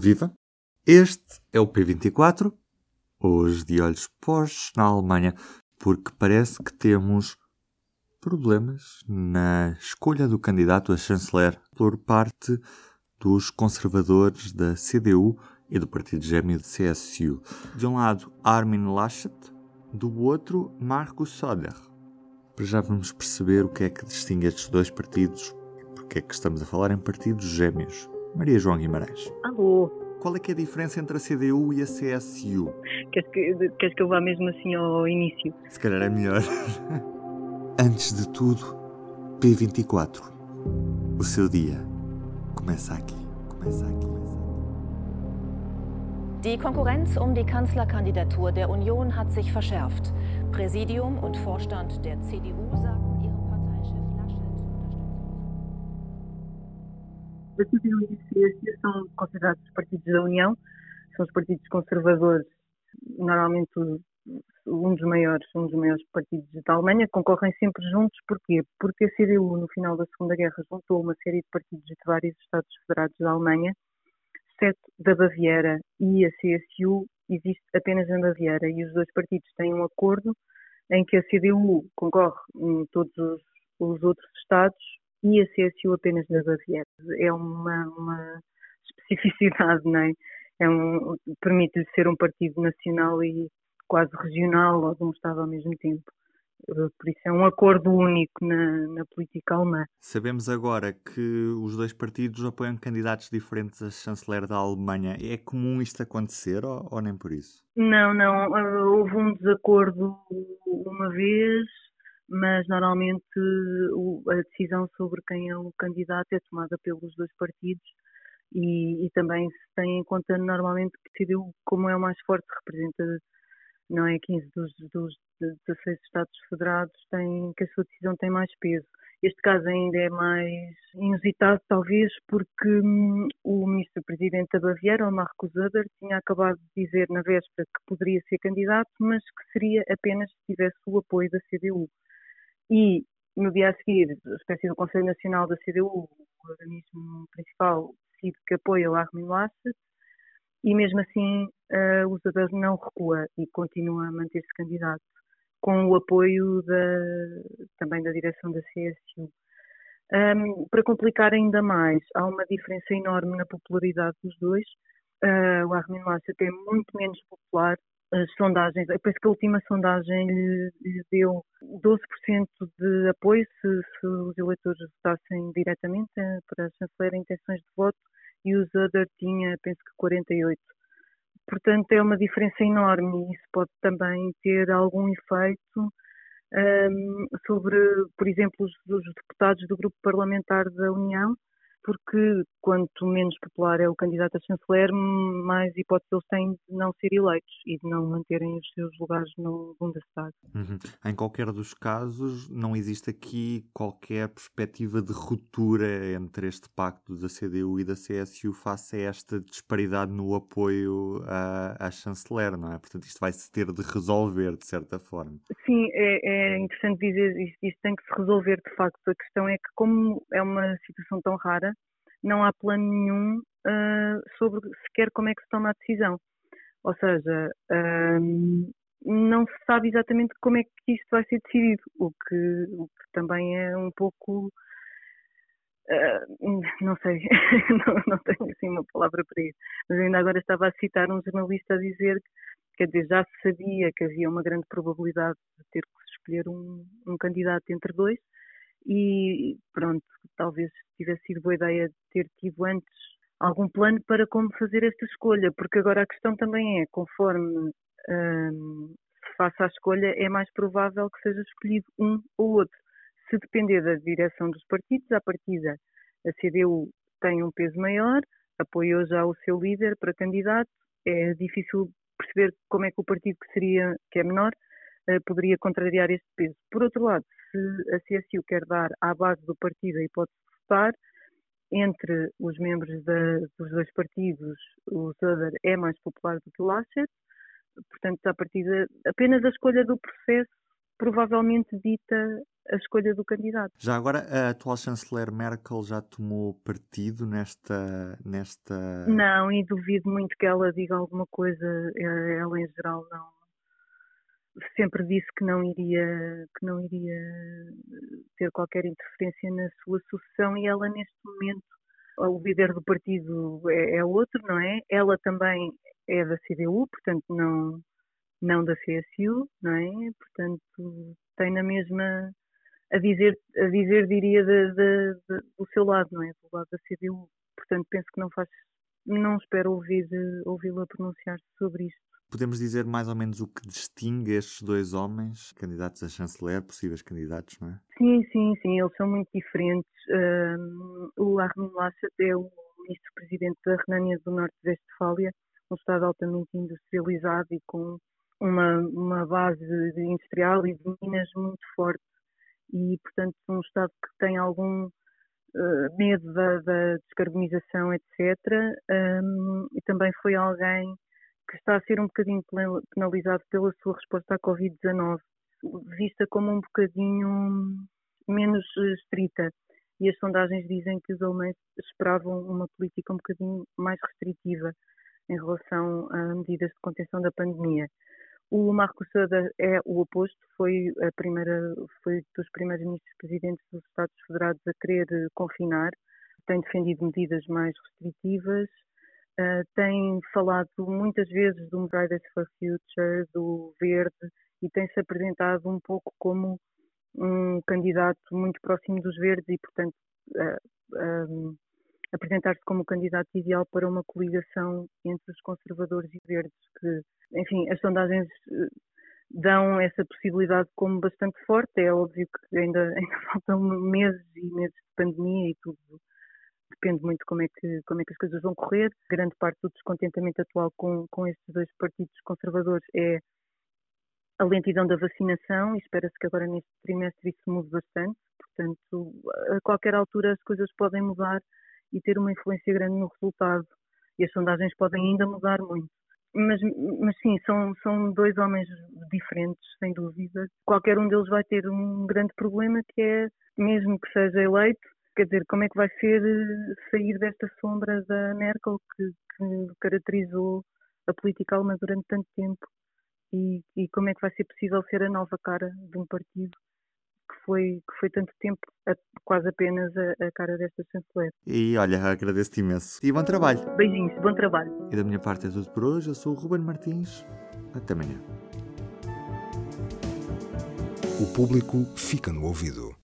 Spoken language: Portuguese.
Viva! Este é o P24, hoje de olhos postos na Alemanha, porque parece que temos problemas na escolha do candidato a chanceler por parte dos conservadores da CDU e do partido gêmeo de CSU. De um lado, Armin Laschet, do outro, Markus Söder. Para já vamos perceber o que é que distingue estes dois partidos e porque é que estamos a falar em partidos gêmeos. Maria João Guimarães. Alô. Qual é que é a diferença entre a CDU e a CSU? Queres que, queres que eu vá mesmo assim ao início? Se calhar é melhor. Antes de tudo, P24. O seu dia começa aqui. Começa aqui. Die Konkurrenz um die Kanzlerkandidatur der Union hat sich verschärft. Präsidium und Vorstand der CDU sagten A CDU e a CSU são considerados os partidos da União, são os partidos conservadores, normalmente um dos maiores, um dos maiores partidos da Alemanha, concorrem sempre juntos, porquê? Porque a CDU, no final da Segunda Guerra, juntou uma série de partidos de vários Estados Federados da Alemanha, exceto da Baviera e a CSU existe apenas na Baviera e os dois partidos têm um acordo em que a CDU concorre em todos os, os outros estados e a CSU apenas na Baviera. É uma, uma especificidade, não é? é um, Permite-lhe ser um partido nacional e quase regional ou de um estado ao mesmo tempo. Por isso é um acordo único na, na, política alemã. Sabemos agora que os dois partidos apoiam candidatos diferentes a chanceler da Alemanha. É comum isto acontecer ou, ou nem por isso? Não, não. Houve um desacordo uma vez, mas normalmente a decisão sobre quem é o candidato é tomada pelos dois partidos e, e também se tem em conta normalmente que decidiu como é o mais forte, representa não é? 15 dos, dos 16 Estados Federados têm, que a sua decisão tem mais peso. Este caso ainda é mais inusitado, talvez, porque hum, o ministro-presidente da Baviera, o Marco tinha acabado de dizer na véspera que poderia ser candidato, mas que seria apenas se tivesse o apoio da CDU. E no dia a seguir, a espécie do Conselho Nacional da CDU, o organismo principal, decide que apoia o Armin Laschet, e mesmo assim uh, o Zadar não recua e continua a manter-se candidato, com o apoio da, também da direção da CSU. Um, para complicar ainda mais, há uma diferença enorme na popularidade dos dois. Uh, o Armin Laschet é muito menos popular. As sondagens, eu penso que a última sondagem lhe, lhe deu 12% de apoio se, se, os eleitores votassem diretamente eh, para a chanceler em intenções de voto e o Zuder tinha, penso que 48. Portanto, é uma diferença enorme e isso pode também ter algum efeito um, sobre, por exemplo, os, os deputados do grupo parlamentar da União, porque quanto menos popular é o candidato a chanceler, mais hipóteses eles têm de não ser eleitos e de não manterem os seus lugares no Bundestag. Uhum. Em qualquer dos casos, não existe aqui qualquer perspectiva de ruptura entre este pacto da CDU e da CSU face a esta disparidade no apoio à, à chanceler, não é? Portanto, isto vai-se ter de resolver, de certa forma. Sim, é, é interessante dizer isto, isto tem que se resolver, de facto. A questão é que, como é uma situação tão rara, não há plano nenhum uh, sobre sequer como é que se toma a decisão. Ou seja, uh, não se sabe exatamente como é que isto vai ser decidido, o que, o que também é um pouco. Uh, não sei, não, não, tenho assim uma palavra para isso, mas ainda agora estava a citar um jornalista a dizer que, quer dizer, já se sabia que havia uma grande probabilidade de ter que escolher um, um candidato entre dois, e pronto, talvez tivesse sido boa ideia ter tido antes algum plano para como fazer esta escolha, porque agora a questão também é, conforme hum, faça a escolha, é mais provável que seja escolhido um ou outro. Se depender da direção dos partidos, à partida a CDU tem um peso maior, apoiou já o seu líder para candidato, é difícil perceber como é que o partido que seria, que é menor, poderia contrariar este peso. Por outro lado, se a CSU quer dar à base do partido a hipótese de votar, entre os membros da, dos dois partidos, o Söder é mais popular do que o Laschet, portanto, a partir de, apenas a escolha do processo provavelmente dita a escolha do candidato. Já agora, a atual chanceler Merkel já tomou partido nesta, nesta... Não, e duvido muito que ela diga alguma coisa, ela em geral não. Sempre disse que não iria, que não iria ter qualquer interferência na sua sucessão e ela neste momento, o líder do partido é, é outro, não é? Ela também é da CDU, portanto não, não da CSU, não é? Portanto, tem na mesma a dizer, a dizer diria, de, de, de, do seu lado, não é? Do lado da CDU. Portanto, penso que não faz, não espero ouvir, ouvi-la pronunciar-se sobre isto. Podemos dizer mais ou menos o que distingue estes dois homens, candidatos a chanceler, possíveis candidatos, não é? Sim, sim, sim, eles são muito diferentes. Um, o Armin Laschet é o ministro-presidente da Renânia do Norte-Westfália, um estado altamente industrializado e com uma, uma base industrial e de minas muito forte e, portanto, um Estado que tem algum uh, medo da, da, descarbonização, etc. Um, e também foi alguém que está a ser um bocadinho penalizado pela sua resposta à Covid-19, vista como um bocadinho menos estrita. E as sondagens dizem que os alemães esperavam uma política um bocadinho mais restritiva em relação a medidas de contenção da pandemia. O Marco Sada é o oposto, foi, a primeira, foi dos primeiros ministros presidentes dos Estados Federados a querer confinar, tem defendido medidas mais restritivas, uh, tem falado muitas vezes do Fridays for Future, do Verde, e tem-se apresentado um pouco como um candidato muito próximo dos Verdes e, portanto, uh, um, apresentar-se como o candidato ideal para uma coligação entre os conservadores e verdes, que enfim, as sondagens eh, dão essa possibilidade como bastante forte. É óbvio que ainda, ainda faltam meses e meses de pandemia e tudo depende muito como é que como é que as coisas vão correr. Grande parte do descontentamento atual com, com estes dois partidos conservadores é a lentidão da vacinação e espera-se que agora neste trimestre isso mude bastante. Portanto, a qualquer altura as coisas podem mudar e ter uma influência grande no resultado. E as sondagens podem ainda mudar muito. Mas, mas sim, são, são dois homens diferentes, sem dúvida. Qualquer um deles vai ter um grande problema que é, mesmo que seja eleito, quer dizer, como é que vai ser eh, sair desta sombra da Merkel que, que caracterizou a política alemã durante tanto tempo e, e como é que vai ser possível ser a nova cara de um partido que foi, que foi tanto tempo a, quase apenas a, a, cara desta chanceler. E olha, agradeço-te imenso. E bom trabalho. Beijinhos, bom trabalho. E da minha parte é tudo por hoje. Eu sou o Ruben Martins. Até amanhã. O público fica no ouvido.